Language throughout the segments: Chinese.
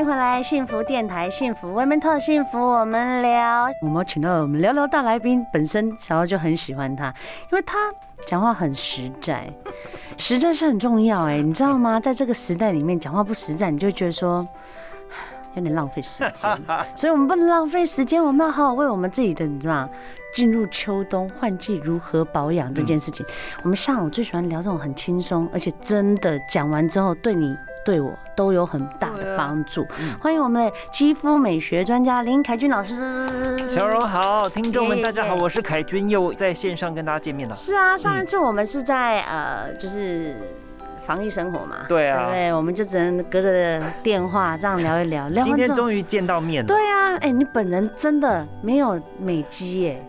迎回来幸福电台，幸福 Women Talk，幸福我们聊。我们请到我们聊聊大来宾，本身小柔就很喜欢他，因为他。讲话很实在，实在是很重要哎，你知道吗？在这个时代里面，讲话不实在，你就觉得说有点浪费时间。所以我们不能浪费时间，我们要好好为我们自己的，你知道吗？进入秋冬换季如何保养这件事情，我们下午最喜欢聊这种很轻松，而且真的讲完之后对你。对我都有很大的帮助。欢迎我们的肌肤美学专家林凯君老师。小荣好，听众们大家好，我是凯君，又在线上跟大家见面了。是啊，上一次我们是在呃，就是防疫生活嘛。对啊。对，我们就只能隔着电话这样聊一聊。聊 今天终于见到面了。对啊，哎，你本人真的没有美肌耶。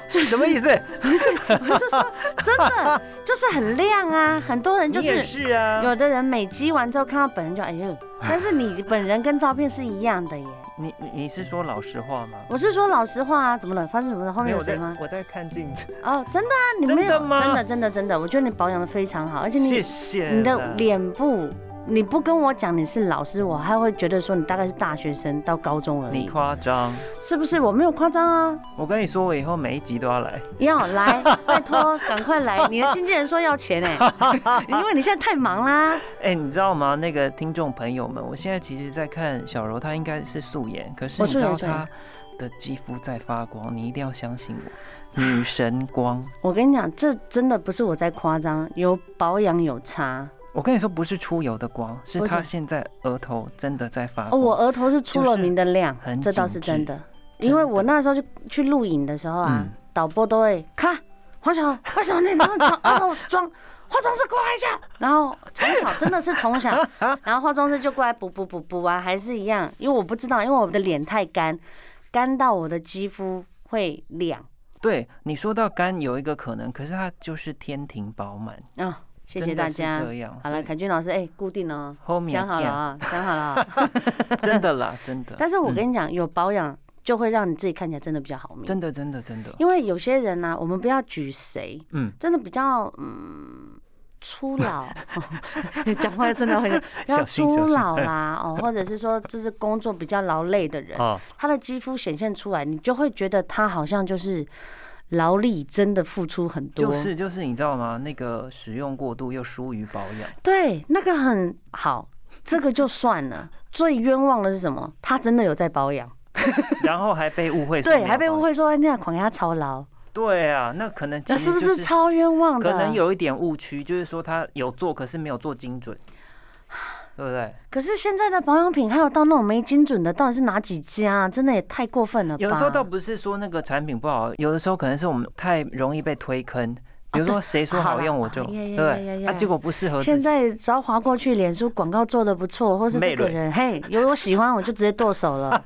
什么意思？不是，我是说真的，就是很亮啊。很多人就是，是啊。有的人美肌完之后看到本人就哎呦，但是你本人跟照片是一样的耶。你你是说老实话吗？我是说老实话啊。怎么了？发生什么了？后面有谁吗？我在看镜子。哦，真的啊？你没有？真的真的真的，我觉得你保养的非常好，而且你谢谢你的脸部。你不跟我讲你是老师，我还会觉得说你大概是大学生到高中而已。你夸张是不是？我没有夸张啊。我跟你说，我以后每一集都要来。要来，拜托，赶快来。你的经纪人说要钱哎，因为你现在太忙啦。哎，你知道吗？那个听众朋友们，我现在其实在看小柔，她应该是素颜，可是你知道她的肌肤在发光，你一定要相信我，女神光。我跟你讲，这真的不是我在夸张，有保养有差。我跟你说，不是出油的光，是他现在额头真的在发光。哦，我额头是出了名的亮，这倒是真的。因为我那时候就去录影的时候啊，导播都会看黄小，为什么你额头妆化妆师过来一下？然后从小真的是从小，然后化妆师就过来补补补补啊，还是一样。因为我不知道，因为我的脸太干，干到我的肌肤会亮。对，你说到干有一个可能，可是它就是天庭饱满啊。谢谢大家。好了，凯君老师，哎，固定了，想好了啊，想好了。真的啦，真的。但是我跟你讲，有保养就会让你自己看起来真的比较好命。真的，真的，真的。因为有些人呢，我们不要举谁，嗯，真的比较嗯初老，讲话真的会比较初老啦，哦，或者是说就是工作比较劳累的人，他的肌肤显现出来，你就会觉得他好像就是。劳力真的付出很多，就是就是你知道吗？那个使用过度又疏于保养，对，那个很好，这个就算了。最冤枉的是什么？他真的有在保养，然后还被误会，对，还被误会说那样狂压操劳。对啊，那可能那是不是超冤枉的？可能有一点误区，就是说他有做，可是没有做精准。对不对？可是现在的保养品还有到那种没精准的，到底是哪几家啊？真的也太过分了吧！有的时候倒不是说那个产品不好，有的时候可能是我们太容易被推坑。比如说谁说好用我就对，啊，结果不适合。现在只要划过去，脸书广告做的不错，或是这个人嘿有我喜欢，我就直接剁手了。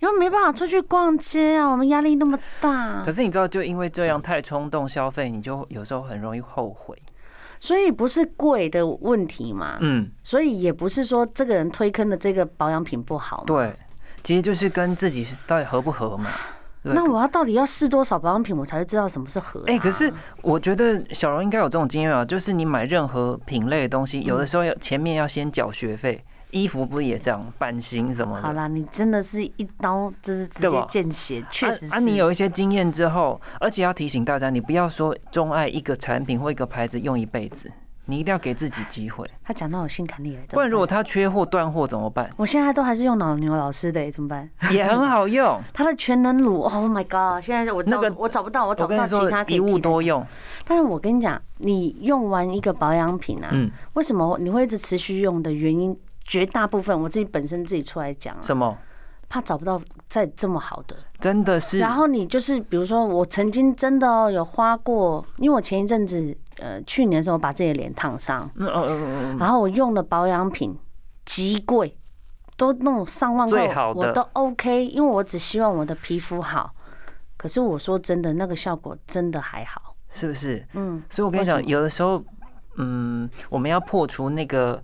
因为没办法出去逛街啊，我们压力那么大。可是你知道，就因为这样太冲动消费，你就有时候很容易后悔。所以不是贵的问题嘛，嗯，所以也不是说这个人推坑的这个保养品不好，对，其实就是跟自己到底合不合嘛。那我要到底要试多少保养品，我才会知道什么是合？哎，可是我觉得小荣应该有这种经验啊，就是你买任何品类的东西，有的时候要前面要先缴学费。衣服不也这样，版型什么的？好啦，你真的是一刀就是直接见血，确实是。啊，你有一些经验之后，而且要提醒大家，你不要说钟爱一个产品或一个牌子用一辈子，你一定要给自己机会。他讲到我心坎里了，不然如果他缺货断货怎么办？我现在都还是用老牛老师的，怎么办？也很好用，他的全能乳，Oh my God！现在我那个我找不到，我找不到其他可以。一物多用，但是我跟你讲，你用完一个保养品啊，为什么你会一直持续用的原因？绝大部分我自己本身自己出来讲，什么？怕找不到再这么好的，真的是。然后你就是比如说，我曾经真的哦有花过，因为我前一阵子呃去年的时候把自己的脸烫伤，嗯嗯嗯嗯，然后我用的保养品极贵，都那种上万块，我都 OK，因为我只希望我的皮肤好。可是我说真的，那个效果真的还好，是不是？嗯。所以我跟你讲，有的时候。嗯，我们要破除那个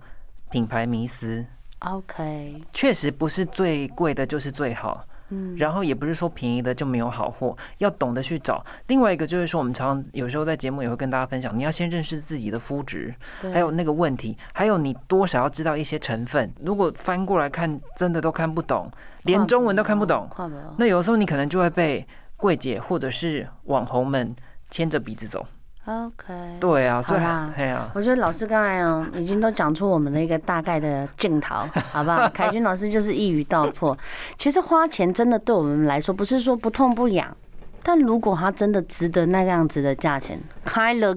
品牌迷思。OK，确实不是最贵的就是最好。嗯，然后也不是说便宜的就没有好货，要懂得去找。另外一个就是说，我们常常有时候在节目也会跟大家分享，你要先认识自己的肤质，还有那个问题，还有你多少要知道一些成分。如果翻过来看，真的都看不懂，连中文都看不懂，那有时候你可能就会被柜姐或者是网红们牵着鼻子走。OK，对啊，所以啊，我觉得老师刚才哦，已经都讲出我们的一个大概的镜头，好不好？凯军老师就是一语道破。其实花钱真的对我们来说，不是说不痛不痒，但如果它真的值得那个样子的价钱，开了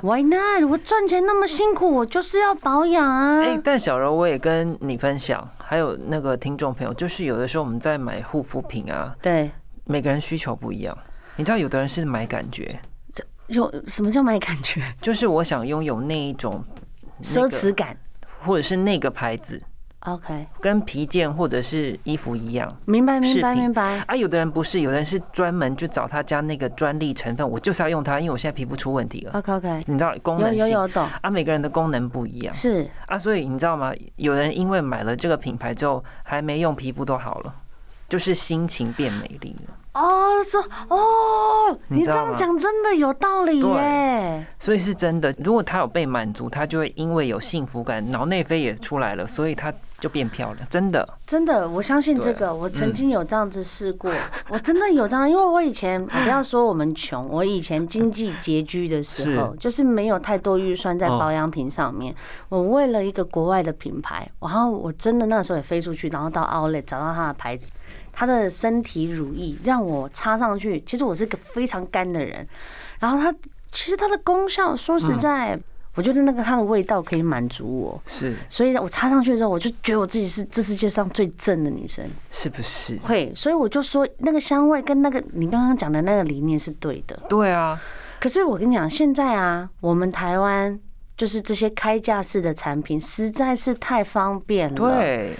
Why not？我赚钱那么辛苦，我就是要保养啊。哎，但小柔我也跟你分享，还有那个听众朋友，就是有的时候我们在买护肤品啊，对，每个人需求不一样。你知道，有的人是买感觉。有什么叫买感觉？就是我想拥有那一种奢侈感，或者是那个牌子。OK，跟皮件或者是衣服一样。明白，明白，明白。啊，有的人不是，有的人是专门就找他家那个专利成分，我就是要用它，因为我现在皮肤出问题了。OK，OK，你知道功能有有有懂啊？每个人的功能不一样。是啊，所以你知道吗？有人因为买了这个品牌之后，还没用，皮肤都好了，就是心情变美丽了。哦，说哦，你这样讲真的有道理耶。所以是真的，如果他有被满足，他就会因为有幸福感，脑内啡也出来了，所以他就变漂亮。真的，真的，我相信这个。我曾经有这样子试过，我真的有这样，因为我以前，不要说我们穷，我以前经济拮据的时候，就是没有太多预算在保养品上面。我为了一个国外的品牌，然后我真的那时候也飞出去，然后到 Outlet 找到他的牌子。他的身体乳液让我擦上去，其实我是个非常干的人，然后它其实它的功效，说实在，我觉得那个它的味道可以满足我，是，所以我擦上去的时候，我就觉得我自己是这世界上最正的女生，是不是？会，所以我就说那个香味跟那个你刚刚讲的那个理念是对的，对啊。可是我跟你讲，现在啊，我们台湾就是这些开架式的产品实在是太方便了，对。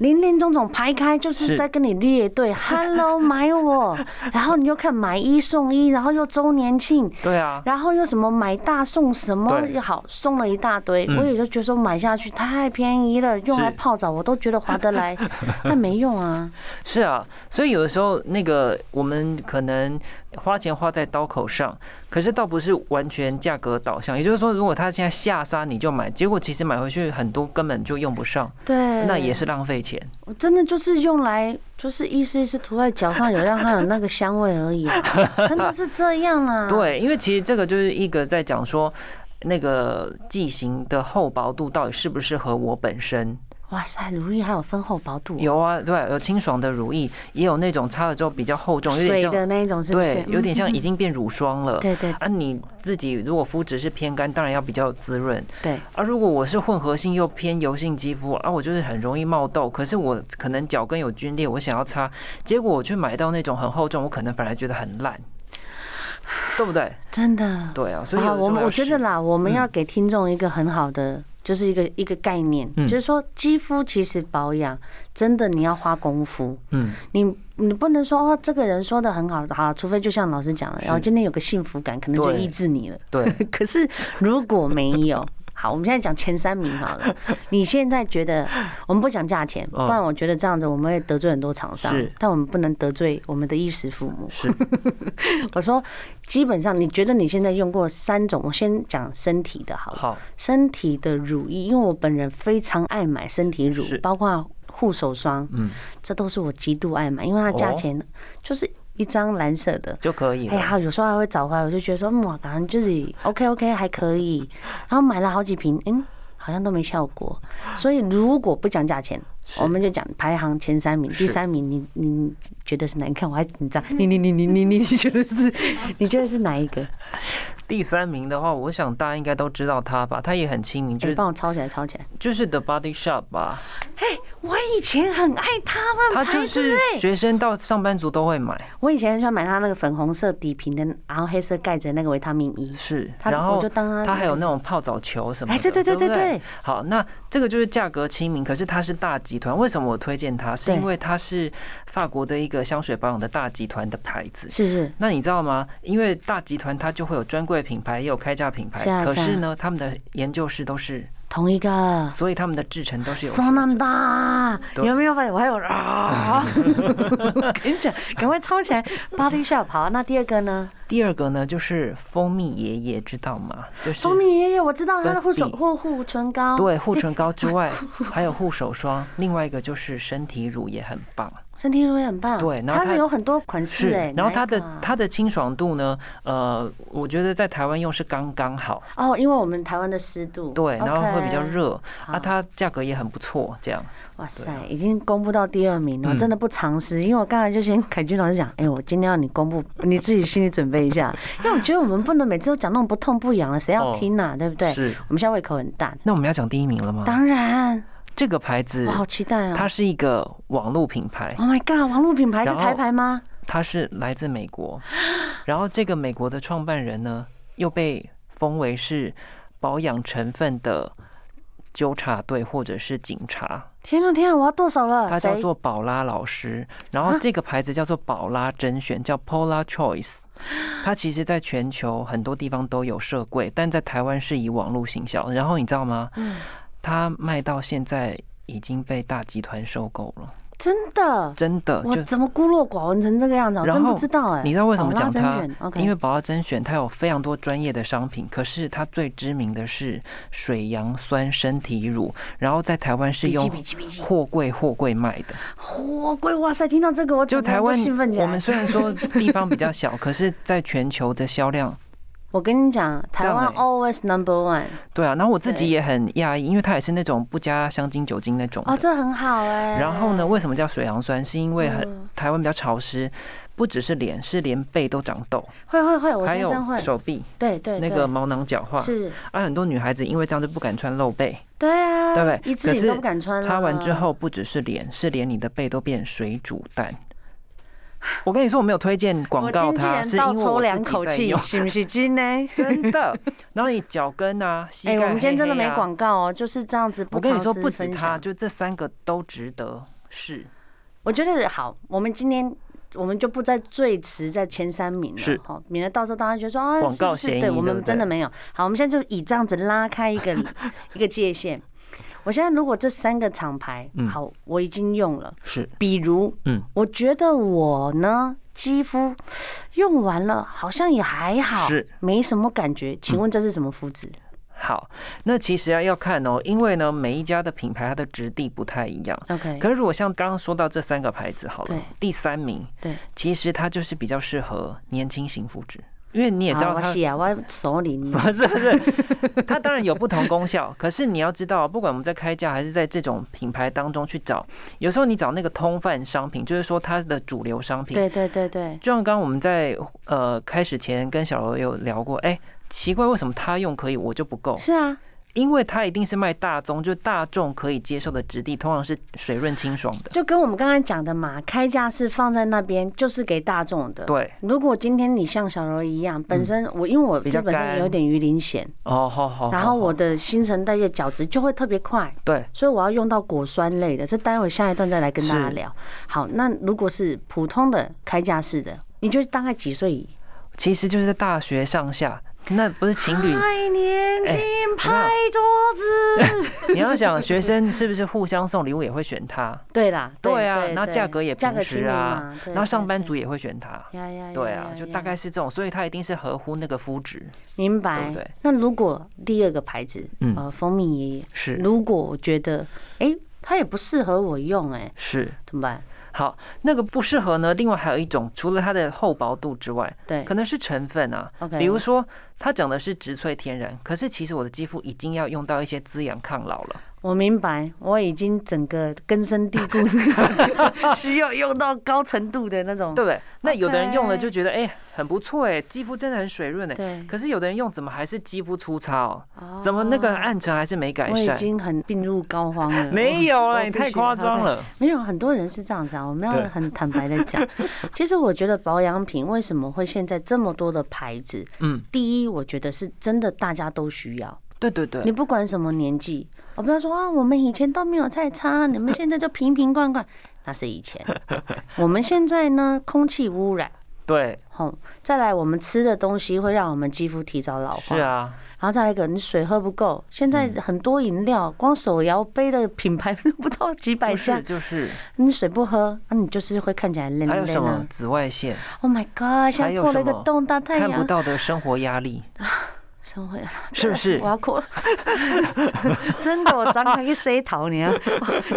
林林总总排开，就是。在跟你列队，Hello 买我，然后你又看买一送一，然后又周年庆，对啊，然后又什么买大送什么又好，送了一大堆，我也就觉得说买下去太便宜了，用来泡澡我都觉得划得来，但没用啊。是啊，所以有的时候那个我们可能。花钱花在刀口上，可是倒不是完全价格导向。也就是说，如果他现在下杀你就买，结果其实买回去很多根本就用不上，对，那也是浪费钱。我真的就是用来就是意思意思涂在脚上，有让它有那个香味而已，真的是这样啊。对，因为其实这个就是一个在讲说那个剂型的厚薄度到底适不适合我本身。哇塞，乳液还有分厚薄度？有啊，对，有清爽的乳液，也有那种擦了之后比较厚重，有点像水的那一种，是不是？对，有点像已经变乳霜了。对对。啊，你自己如果肤质是偏干，当然要比较滋润。对。啊，如果我是混合性又偏油性肌肤，啊，我就是很容易冒痘，可是我可能脚跟有皲裂，我想要擦，结果我去买到那种很厚重，我可能反而觉得很烂，对不对？真的。对啊，所以我我觉得啦，我们要给听众一个很好的。就是一个一个概念，就是说肌肤其实保养真的你要花功夫，嗯，你你不能说哦，这个人说的很好，好，除非就像老师讲的，然后今天有个幸福感，可能就抑制你了，对。可是如果没有。好，我们现在讲前三名好了。你现在觉得，我们不讲价钱，不然我觉得这样子我们会得罪很多厂商。是，但我们不能得罪我们的衣食父母。是，我说基本上，你觉得你现在用过三种，我先讲身体的好了。好，身体的乳液，因为我本人非常爱买身体乳，包括护手霜，嗯，这都是我极度爱买，因为它价钱就是。一张蓝色的就可以。哎呀，有时候还会找回来，我就觉得说，哇，感觉就是 OK OK 还可以。然后买了好几瓶，嗯，好像都没效果。所以如果不讲价钱，我们就讲排行前三名。第三名，你你觉得是哪？你看我还紧张。你你你你你你你觉得是？你觉得是哪一个？第三名的话，我想大家应该都知道他吧？他也很亲民，就是帮我抄起来，抄起来。就是 The Body Shop 吧？嘿。我以前很爱他们，他就是学生到上班族都会买。我以前很喜欢买他那个粉红色底瓶的，然后黑色盖着那个维他命 E。是，然后就当他他还有那种泡澡球什么的。哎，对对对对对。好，那这个就是价格亲民，可是它是大集团。为什么我推荐它？是因为它是法国的一个香水保养的大集团的牌子。是是。那你知道吗？因为大集团它就会有专柜品牌，也有开价品牌。可是呢，他们的研究室都是。同一个，所以他们的制成都是有。难的，你有没有发现我还有啊？跟你讲，赶快抄起来，Body Shop。好，那第二个呢？第二个呢，就是蜂蜜爷爷，知道吗？就是蜂蜜爷爷，我知道他的护手护护唇膏。对，护唇膏之外，还有护手霜。另外一个就是身体乳也很棒。身体乳也很棒，对，然后它有很多款式哎，然后它的它的清爽度呢，呃，我觉得在台湾用是刚刚好哦，因为我们台湾的湿度对，然后会比较热啊，它价格也很不错，这样。哇塞，已经公布到第二名了，真的不常识，因为我刚才就先凯君老师讲，哎，我今天要你公布，你自己心里准备一下，因为我觉得我们不能每次都讲那种不痛不痒的，谁要听呐，对不对？是，我们现在胃口很大。那我们要讲第一名了吗？当然。这个牌子，我好期待啊！它是一个网络品牌。Oh my god！网络品牌是台牌吗？它是来自美国，然后这个美国的创办人呢，又被封为是保养成分的纠察队或者是警察。天啊天啊！我要剁手了。他叫做宝拉老师，然后这个牌子叫做宝拉甄选，叫 Paula Choice。它其实在全球很多地方都有设柜，但在台湾是以网络行销。然后你知道吗？嗯。它卖到现在已经被大集团收购了，真的，真的，我怎么孤陋寡闻成这个样子？我真不知道哎。你知道为什么讲它？因为宝拉甄选它有非常多专业的商品，可是它最知名的是水杨酸身体乳，然后在台湾是用货柜货柜卖的。货柜哇塞！听到这个我就台湾兴奋起来。我们虽然说地方比较小，可是在全球的销量。我跟你讲，台湾 always number one。对啊，然后我自己也很讶异，因为它也是那种不加香精酒精那种。哦，这很好哎。然后呢，为什么叫水杨酸？是因为很台湾比较潮湿，不只是脸，是连背都长痘。会会会，我先生会。还有手臂，对对，那个毛囊角化。是。而很多女孩子因为这样就不敢穿露背。对啊。对不对？一次你都不敢穿。擦完之后，不只是脸，是连你的背都变水煮蛋。我跟你说，我没有推荐广告，它是因为我自己在用，是不是真的？真的。然后你脚跟啊，膝盖，哎，我们今天真的没广告哦，就是这样子。我跟你说，不止它，就这三个都值得试。我觉得好，我们今天我们就不再最迟在前三名了，是好，免得到时候大家觉得说啊，广告嫌疑，对，我们真的没有。好，我们现在就以这样子拉开一个一个界限。我现在如果这三个厂牌，好，我已经用了，是，比如，嗯，我觉得我呢，肌肤用完了，好像也还好，是，没什么感觉。请问这是什么肤质？好，那其实啊要看哦，因为呢，每一家的品牌它的质地不太一样。OK，可是如果像刚刚说到这三个牌子，好了，第三名，对，其实它就是比较适合年轻型肤质。因为你也知道它，是啊，我手里不是不是，它当然有不同功效。可是你要知道，不管我们在开价还是在这种品牌当中去找，有时候你找那个通贩商品，就是说它的主流商品。对对对对。就像刚刚我们在呃开始前跟小罗有聊过，哎，奇怪，为什么他用可以，我就不够？是啊。因为它一定是卖大宗，就大众可以接受的质地，通常是水润清爽的。就跟我们刚刚讲的嘛，开价是放在那边，就是给大众的。对。如果今天你像小柔一样，本身我因为我这本身有点鱼鳞癣哦，好好。然后我的新陈代谢角质就会特别快。对。所以我要用到果酸类的，这待会下一段再来跟大家聊。好，那如果是普通的开价式的，你觉得大概几岁？其实就是在大学上下。那不是情侣，太年轻拍桌子。你要想学生是不是互相送礼物也会选它？对啦，对啊，然后价格也平实啊，然后上班族也会选它。对啊，就大概是这种，所以它一定是合乎那个肤质。明白。对。那如果第二个牌子，呃，蜂蜜爷爷是，如果我觉得，哎，它也不适合我用，哎，是怎么办？好，那个不适合呢。另外还有一种，除了它的厚薄度之外，对，可能是成分啊。OK，比如说它讲的是植萃天然，可是其实我的肌肤已经要用到一些滋养抗老了。我明白，我已经整个根深蒂固，需要用到高程度的那种，对不对？那有的人用了就觉得哎、欸、很不错哎，肌肤真的很水润哎。对。可是有的人用怎么还是肌肤粗糙？怎么那个暗沉还是没改善？我已经很病入膏肓了。没有了，你太夸张了。没有，很多人是这样子啊。我们要很坦白的讲，其实我觉得保养品为什么会现在这么多的牌子？嗯，第一，我觉得是真的大家都需要。对对对，你不管什么年纪，我不要说啊，我们以前都没有菜差，你们现在就瓶瓶罐罐，那是以前。我们现在呢，空气污染，对，好，再来我们吃的东西会让我们肌肤提早老化，是啊，然后再来一个，你水喝不够，现在很多饮料，光手摇杯的品牌都不到几百家，就是你水不喝，那你就是会看起来累累的。还有什么紫外线？Oh my god！现在破了一个洞，大太阳看不到的生活压力。生活是不是？我要哭了，真的，我张开一塞桃，你 要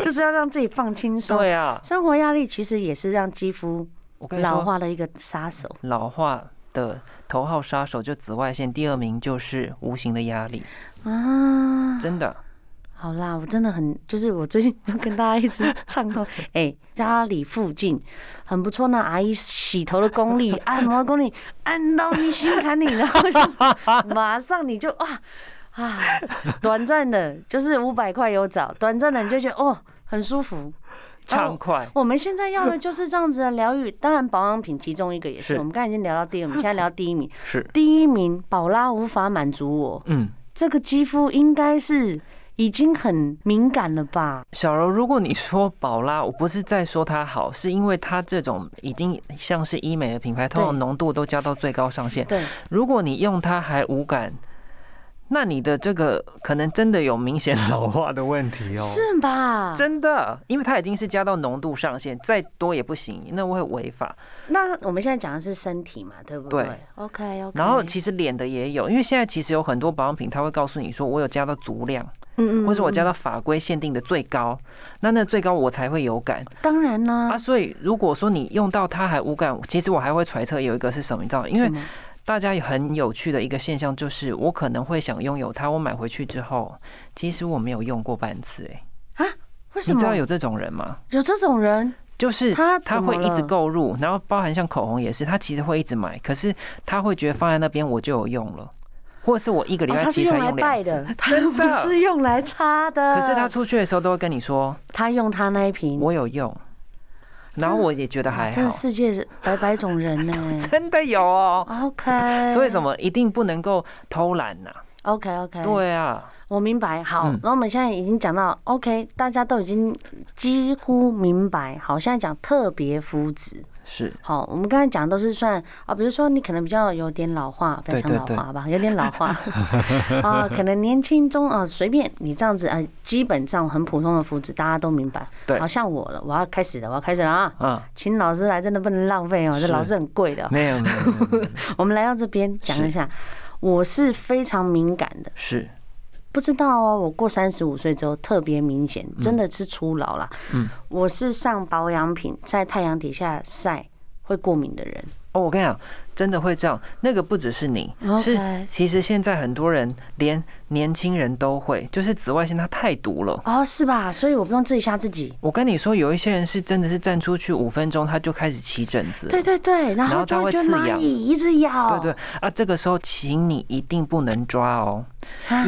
就是要让自己放轻松。对啊，生活压力其实也是让肌肤老化的一个杀手。老化的头号杀手就紫外线，第二名就是无形的压力啊，真的。好啦，我真的很就是我最近要跟大家一直畅通，哎，家里附近很不错，那阿姨洗头的功力、按摩的功力，按到你心坎里，然后就马上你就哇啊，短暂的，就是五百块有找，短暂的你就觉得哦很舒服，畅快。我们现在要的就是这样子的疗愈，当然保养品其中一个也是，我们刚才已经聊到第二名，现在聊到第一名，是。第一名，宝拉无法满足我，嗯，这个肌肤应该是。已经很敏感了吧，小柔。如果你说宝拉，我不是在说它好，是因为它这种已经像是医美的品牌，通常浓度都加到最高上限。对，如果你用它还无感，那你的这个可能真的有明显老化的问题哦。是吧？真的，因为它已经是加到浓度上限，再多也不行，那会违法。那我们现在讲的是身体嘛，对不对？对，OK OK。然后其实脸的也有，因为现在其实有很多保养品，它会告诉你说我有加到足量。嗯嗯，或是我加到法规限定的最高，那那最高我才会有感。当然啦，啊，所以如果说你用到它还无感，其实我还会揣测有一个是什么，你知道？因为大家很有趣的一个现象就是，我可能会想拥有它，我买回去之后，其实我没有用过半次，哎，啊，为什么？你知道有这种人吗？有这种人，就是他他会一直购入，然后包含像口红也是，他其实会一直买，可是他会觉得放在那边我就有用了。或者是我一个礼拜其实用两次，真的，不是用来擦的。可是他出去的时候都会跟你说，他用他那一瓶，我有用，然后我也觉得还好。这个世界百百种人呢，真的有哦。OK，所以什么一定不能够偷懒呐？OK OK，对啊，我明白。好，然后我们现在已经讲到 OK，大家都已经几乎明白。好，现在讲特别肤质。是好，我们刚才讲的都是算啊，比如说你可能比较有点老化，不要讲老化吧，有点老化 啊，可能年轻中啊，随便你这样子啊，基本上很普通的肤质，大家都明白。对，好像我了，我要开始了，我要开始了啊！嗯，请老师来，真的不能浪费哦，这老师很贵的。没有没有，我们来到这边讲一下，我是非常敏感的。是。不知道哦，我过三十五岁之后特别明显，真的是初老了。嗯，我是上保养品在太阳底下晒会过敏的人。哦，我跟你讲，真的会这样。那个不只是你，是其实现在很多人连。年轻人都会，就是紫外线它太毒了哦，是吧？所以我不用自己吓自己。我跟你说，有一些人是真的是站出去五分钟他就开始起疹子，对对对，然后他会刺痒，一直咬，对对啊，这个时候请你一定不能抓哦，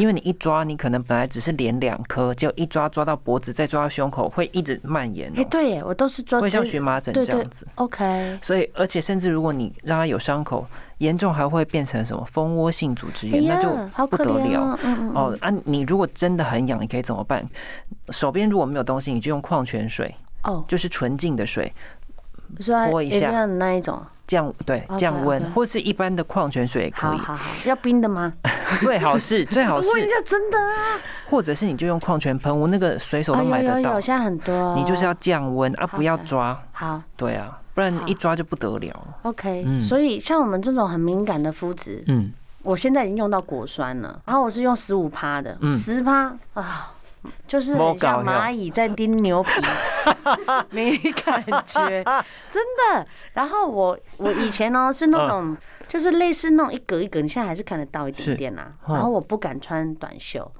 因为你一抓，你可能本来只是连两颗，结果一抓抓到脖子，再抓到胸口，会一直蔓延。哎，对耶，我都是抓，会像荨麻疹这样子。OK，所以而且甚至如果你让它有伤口。严重还会变成什么蜂窝性组织炎，那就不得了哦。啊，你如果真的很痒，你可以怎么办？手边如果没有东西，你就用矿泉水哦，就是纯净的水，泼一下那一种降对降温，或是一般的矿泉水也可以。好好，要冰的吗？最好是最好是。问一下，真的啊？或者是你就用矿泉喷雾，那个随手都买得到。现在很多。你就是要降温啊，不要抓。好。对啊。不然一抓就不得了。OK，嗯，所以像我们这种很敏感的肤质，嗯，我现在已经用到果酸了，然后我是用十五趴的，十趴啊，就是很像蚂蚁在叮牛皮，没感觉，真的。然后我我以前呢是那种就是类似那种一格一格，你现在还是看得到一点点啦。然后我不敢穿短袖，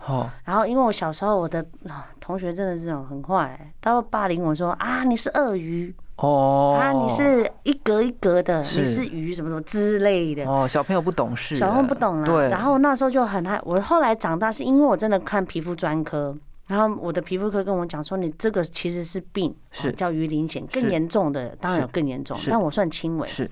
然后因为我小时候我的同学真的是这种很坏，他会霸凌我说啊，你是鳄鱼。哦，啊，你是一格一格的，是你是鱼什么什么之类的。哦，小朋友不懂事，小朋友不懂了。对。然后那时候就很害，我后来长大是因为我真的看皮肤专科，然后我的皮肤科跟我讲说，你这个其实是病，是叫鱼鳞癣，更严重的当然有更严重，但我算轻微。是。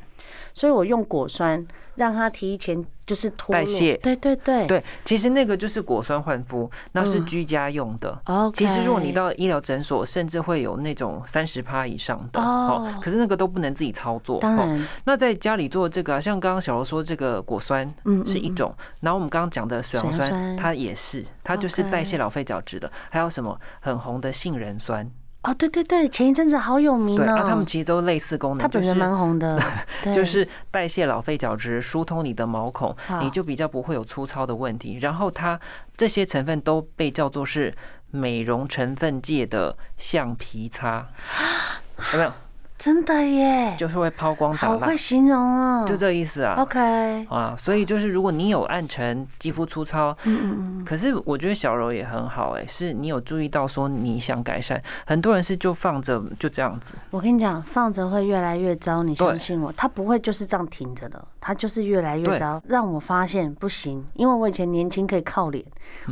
所以我用果酸让它提前就是脱，代谢，对对对对，其实那个就是果酸焕肤，那是居家用的。哦，其实如果你到医疗诊所，甚至会有那种三十趴以上的哦，可是那个都不能自己操作。当然，那在家里做这个，像刚刚小柔说这个果酸，嗯，是一种。然后我们刚刚讲的水杨酸，它也是，它就是代谢老废角质的。还有什么很红的杏仁酸。哦，对对对，前一阵子好有名哦。对，啊，他们其实都类似功能，他本身蛮红的，就是代谢老废角质，疏通你的毛孔，你就比较不会有粗糙的问题。然后它这些成分都被叫做是美容成分界的橡皮擦，有没有？真的耶，就是会抛光打蜡，好会形容哦，就这意思啊。OK 啊，所以就是如果你有暗沉、肌肤粗糙，嗯嗯嗯，可是我觉得小柔也很好哎，是你有注意到说你想改善，很多人是就放着就这样子。我跟你讲，放着会越来越糟，你相信我，它不会就是这样停着的，它就是越来越糟。让我发现不行，因为我以前年轻可以靠脸，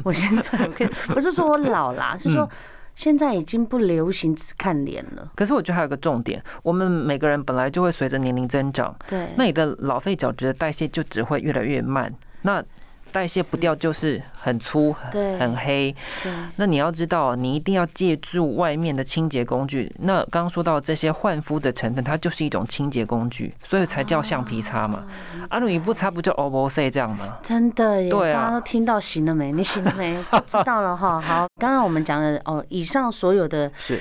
我现在可以，不是说我老啦，是说。现在已经不流行只看脸了。可是我觉得还有个重点，我们每个人本来就会随着年龄增长，对，那你的老废角质的代谢就只会越来越慢。那代谢不掉就是很粗，对，很黑。对，那你要知道，你一定要借助外面的清洁工具。那刚刚说到这些焕肤的成分，它就是一种清洁工具，所以才叫橡皮擦嘛。阿鲁，你不擦不就 O B C 这样吗？真的耶，对啊，大家都听到行了没？你行了没？知道了哈。好，刚刚我们讲的哦，以上所有的 是。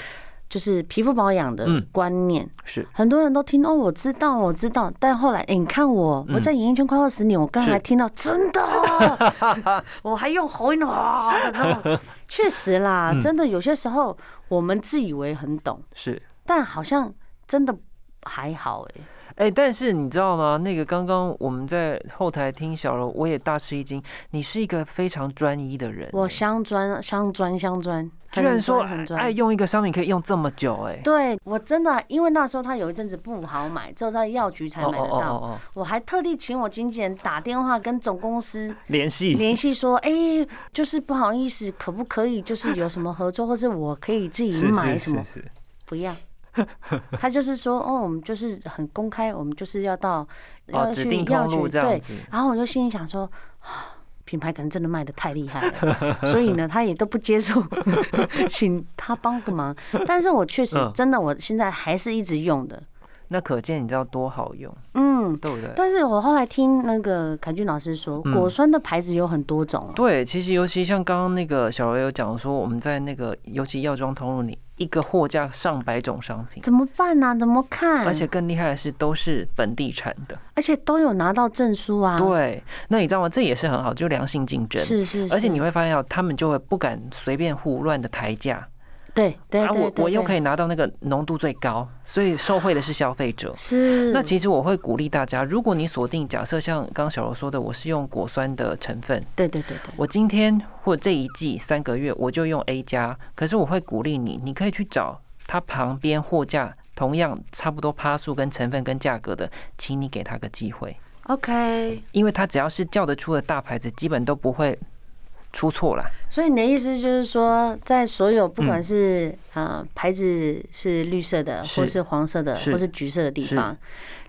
就是皮肤保养的观念，是。很多人都听哦，我知道，我知道。但后来，哎，你看我，我在演艺圈快二十年，我刚才听到真的，我还用喉音哇，确实啦，真的有些时候我们自以为很懂，是，但好像真的还好哎。哎，但是你知道吗？那个刚刚我们在后台听小柔，我也大吃一惊。你是一个非常专一的人，我镶钻、镶钻、镶钻，居然说爱用一个商品可以用这么久，哎，对我真的，因为那时候他有一阵子不好买，只有在药局才买得到。我还特地请我经纪人打电话跟总公司联系联系，说，哎，就是不好意思，可不可以就是有什么合作，或是我可以自己买什么？不要。他就是说，哦，我们就是很公开，我们就是要到 要去要去对，然后我就心里想说，品牌可能真的卖的太厉害了，所以呢，他也都不接受，请他帮个忙。但是我确实真的，我现在还是一直用的。那可见你知道多好用，嗯，对不对？但是我后来听那个凯俊老师说，果酸的牌子有很多种。对，其实尤其像刚刚那个小柔有讲说，我们在那个尤其药妆通路里。一个货架上百种商品，怎么办呢？怎么看？而且更厉害的是，都是本地产的，而且都有拿到证书啊。对，那你知道吗？这也是很好，就良性竞争。是是，而且你会发现，他们就会不敢随便胡乱的抬价。对对，啊，我我又可以拿到那个浓度最高，所以受惠的是消费者。是。那其实我会鼓励大家，如果你锁定，假设像刚小柔说的，我是用果酸的成分。对对对对。我今天或这一季三个月，我就用 A 加。可是我会鼓励你，你可以去找它旁边货架同样差不多趴数跟成分跟价格的，请你给他个机会。OK。因为他只要是叫得出的大牌子，基本都不会。出错了，所以你的意思就是说，在所有不管是啊牌子是绿色的，或是黄色的，或是橘色的地方，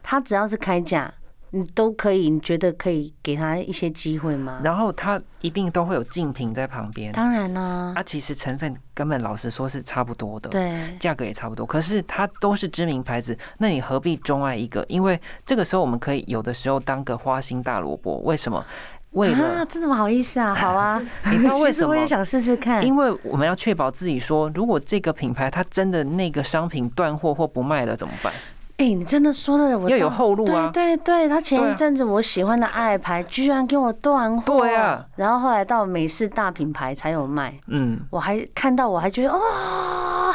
它只要是开价，你都可以，你觉得可以给他一些机会吗？然后它一定都会有竞品在旁边，当然啦。啊，其实成分根本老实说是差不多的，对，价格也差不多，可是它都是知名牌子，那你何必钟爱一个？因为这个时候我们可以有的时候当个花心大萝卜，为什么？为了啊，真的不好意思啊，好啊，你知道为什么？我也想试试看。因为我们要确保自己说，如果这个品牌它真的那个商品断货或不卖了怎么办？哎，你真的说的，我要有后路啊。对对，他前一阵子我喜欢的爱牌居然给我断货，对啊。然后后来到美式大品牌才有卖，嗯，我还看到我还觉得哇，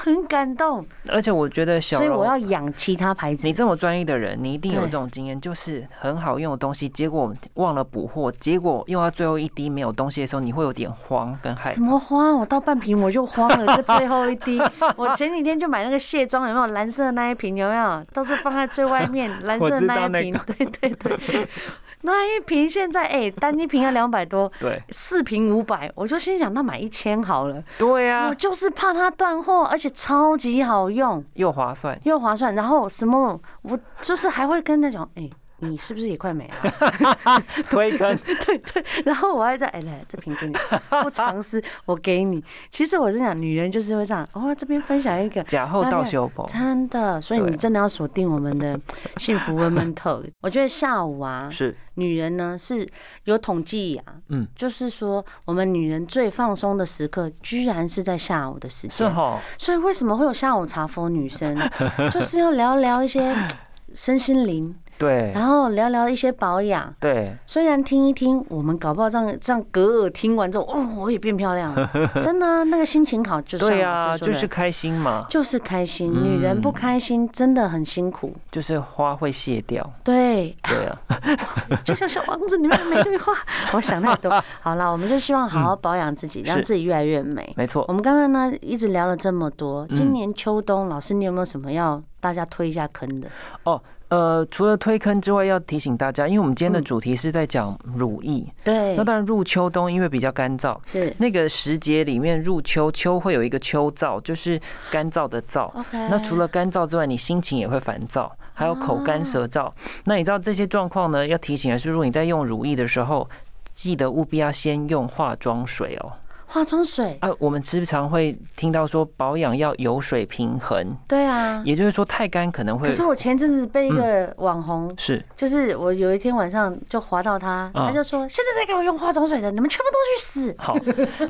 很感动。而且我觉得小，所以我要养其他牌子。你这么专业的人，你一定有这种经验，就是很好用的东西，结果忘了补货，结果用到最后一滴没有东西的时候，你会有点慌跟害怕。什么慌？我倒半瓶我就慌了，就最后一滴。我前几天就买那个卸妆，有没有蓝色的那一瓶？有没有？都是放在最外面 蓝色的那一瓶。对对 对。那一瓶现在哎、欸，单一瓶要两百多，对，四瓶五百，我就心想那买一千好了。对呀、啊，我就是怕它断货，而且超级好用，又划算又划算。然后什么，我就是还会跟那种，哎、欸。你是不是也快没了？推坑，对对，然后我还在哎来这瓶给你，不尝试我给你。其实我是讲，女人就是会这样。哦，这边分享一个假后到修补，真的。所以你真的要锁定我们的幸福 Women Talk。我觉得下午啊，是女人呢是有统计啊，嗯，就是说我们女人最放松的时刻，居然是在下午的时间。是哈。所以为什么会有下午茶 for 女生？就是要聊聊一些身心灵。对，然后聊聊一些保养。对，虽然听一听，我们搞不好这样这样隔耳听完之后，哦，我也变漂亮了，真的、啊，那个心情好就对啊，就是开心嘛，就是开心。女人不开心真的很辛苦，就是花会谢掉。对，对啊，就像小王子里面的玫瑰花。我想太多，好了，我们就希望好好保养自己，让自己越来越美。没错，我们刚刚呢一直聊了这么多，今年秋冬，老师你有没有什么要大家推一下坑的？哦。呃，除了推坑之外，要提醒大家，因为我们今天的主题是在讲乳液。对。那当然入秋冬，因为比较干燥。是。那个时节里面入秋，秋会有一个秋燥，就是干燥的燥。OK。那除了干燥之外，你心情也会烦躁，还有口干舌燥。那你知道这些状况呢？要提醒的是，如果你在用乳液的时候，记得务必要先用化妆水哦。化妆水啊，我们时常会听到说保养要油水平衡。对啊，也就是说太干可能会。可是我前阵子被一个网红是，就是我有一天晚上就滑到他，他就说现在在给我用化妆水的，你们全部都去死。好，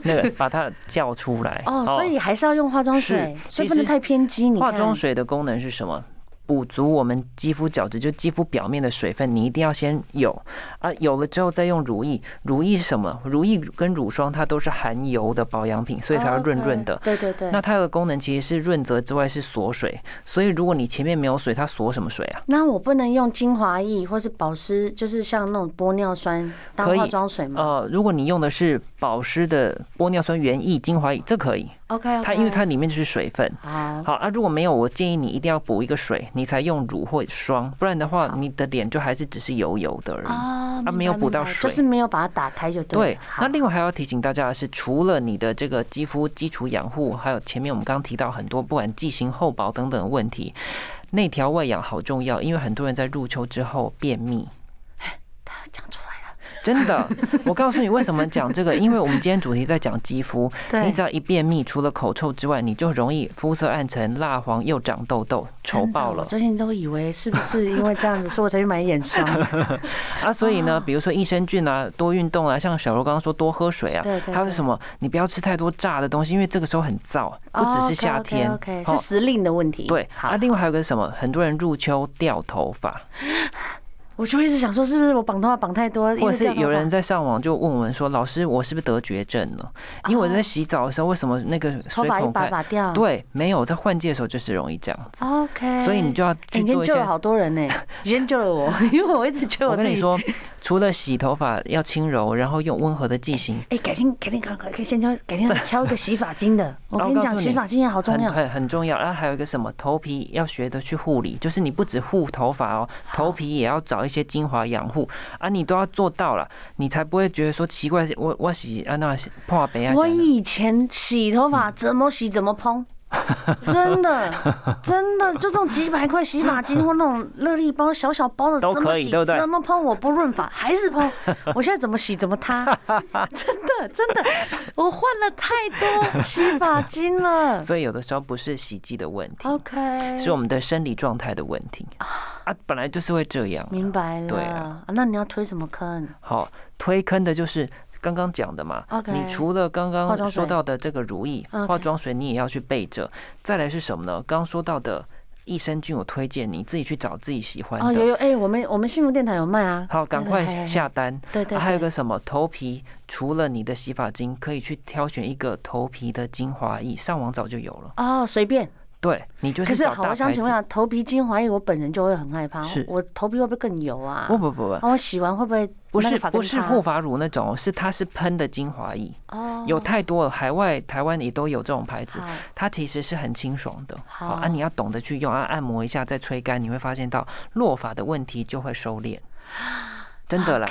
那个 把他叫出来哦，所以还是要用化妆水，所以不能太偏激。你化妆水的功能是什么？补足我们肌肤角质，就肌肤表面的水分，你一定要先有啊，有了之后再用乳液。乳液是什么？乳液跟乳霜它都是含油的保养品，所以才会润润的。Oh, okay. 对对对。那它的功能其实是润泽之外是锁水，所以如果你前面没有水，它锁什么水啊？那我不能用精华液或是保湿，就是像那种玻尿酸当化妆水吗？呃，如果你用的是保湿的玻尿酸原液精华液，这可以。OK，它因为它里面就是水分。好，好啊，如果没有，我建议你一定要补一个水，你才用乳或霜，不然的话，你的脸就还是只是油油的而已。啊，没有补到水，就是没有把它打开就对。对，那另外还要提醒大家的是，除了你的这个肌肤基础养护，还有前面我们刚刚提到很多不管剂型、厚薄等等的问题，内调外养好重要，因为很多人在入秋之后便秘。他讲出来。真的，我告诉你为什么讲这个，因为我们今天主题在讲肌肤，你只要一便秘，除了口臭之外，你就容易肤色暗沉、蜡黄，又长痘痘，丑爆了。我最近都以为是不是因为这样子，所以我才去买眼霜。啊，所以呢，比如说益生菌啊，多运动啊，像小柔刚刚说多喝水啊，还有什么，你不要吃太多炸的东西，因为这个时候很燥，不只是夏天是时令的问题。对，啊，另外还有个什么，很多人入秋掉头发。我就一直想说，是不是我绑头发绑太多？或者是有人在上网就问我们说：“老师，我是不是得绝症了？”因为我在洗澡的时候，为什么那个水孔开？对，没有在换季的时候就是容易这样子。OK，所以你就要去做一些。今天救了好多人呢，今天救了我，因为我一直觉得我。我跟你说，除了洗头发要轻柔，然后用温和的剂型。哎，改天改天可可以先敲，改天敲一个洗发精的。我跟你讲，洗发精也好重要，很很重要。然后还有一个什么，头皮要学的去护理，就是你不止护头发哦，头皮也要找一些精华养护啊，你都要做到了，你才不会觉得说奇怪。我我洗啊，那破白啊。我以前洗头发怎么洗怎么蓬。真的，真的，就这种几百块洗发精或那种热力包小小包的，都可以，对不对？怎么喷我不润发还是喷？我现在怎么洗怎么塌，真的真的，我换了太多洗发精了。所以有的时候不是洗剂的问题，OK，是我们的生理状态的问题啊，本来就是会这样。明白了，对啊，那你要推什么坑？好，推坑的就是。刚刚讲的嘛你除了刚刚说到的这个如意、化妆水，你也要去备着。再来是什么呢？刚刚说到的益生菌，我推荐你自己去找自己喜欢的。哦，有有，哎，我们我们幸福电台有卖啊。好，赶快下单。对对。还有个什么头皮，除了你的洗发精，可以去挑选一个头皮的精华液，上网早就有了。哦，随便。对，你就是。可是好，我想请问下，头皮精华液，我本人就会很害怕。是。我头皮会不会更油啊？不不不不。我洗完会不会？不是不是护发乳那种，是它是喷的精华液。哦。有太多了，海外台湾也都有这种牌子，它其实是很清爽的。好啊，你要懂得去用啊，按摩一下再吹干，你会发现到落发的问题就会收敛。真的啦。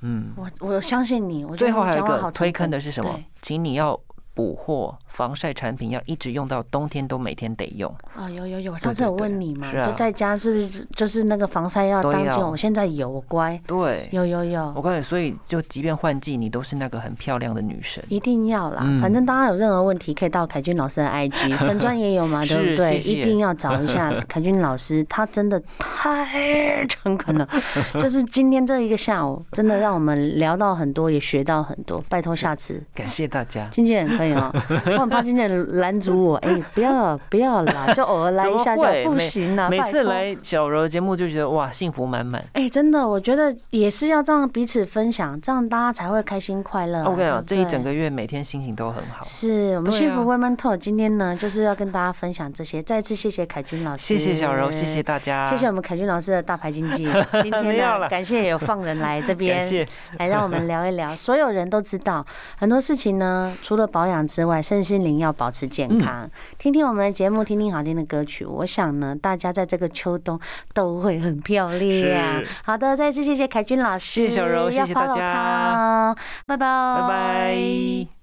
嗯。我我相信你。最后还有一个推坑的是什么？请你要。补货防晒产品要一直用到冬天，都每天得用啊！有有有，上次有问你嘛？就在家是不是就是那个防晒要当尽？我现在有乖。对，有有有。我告诉你，所以就即便换季，你都是那个很漂亮的女神。一定要啦！反正大家有任何问题，可以到凯君老师 的 IG 粉专也有嘛，对不对？一定要找一下 凯君老师，他真的太诚恳了。就是今天这一个下午，真的让我们聊到很多，也学到很多。拜托下次，感谢大家，经纪人可以。我很怕今天拦阻我，哎，不要不要啦，就偶尔来一下就不行了。每次来小柔的节目就觉得哇，幸福满满。哎，真的，我觉得也是要这样彼此分享，这样大家才会开心快乐。OK 啊，这一整个月每天心情都很好。是我们幸福 Women Talk 今天呢，就是要跟大家分享这些。再次谢谢凯君老师，谢谢小柔，谢谢大家，谢谢我们凯君老师的大牌经济。今天呢，感谢有放人来这边，来让我们聊一聊。所有人都知道很多事情呢，除了保养之外，身心灵要保持健康，嗯、听听我们的节目，听听好听的歌曲。我想呢，大家在这个秋冬都会很漂亮。是好的，再次谢谢凯君老师，谢谢小柔，谢谢大家，拜拜，拜拜。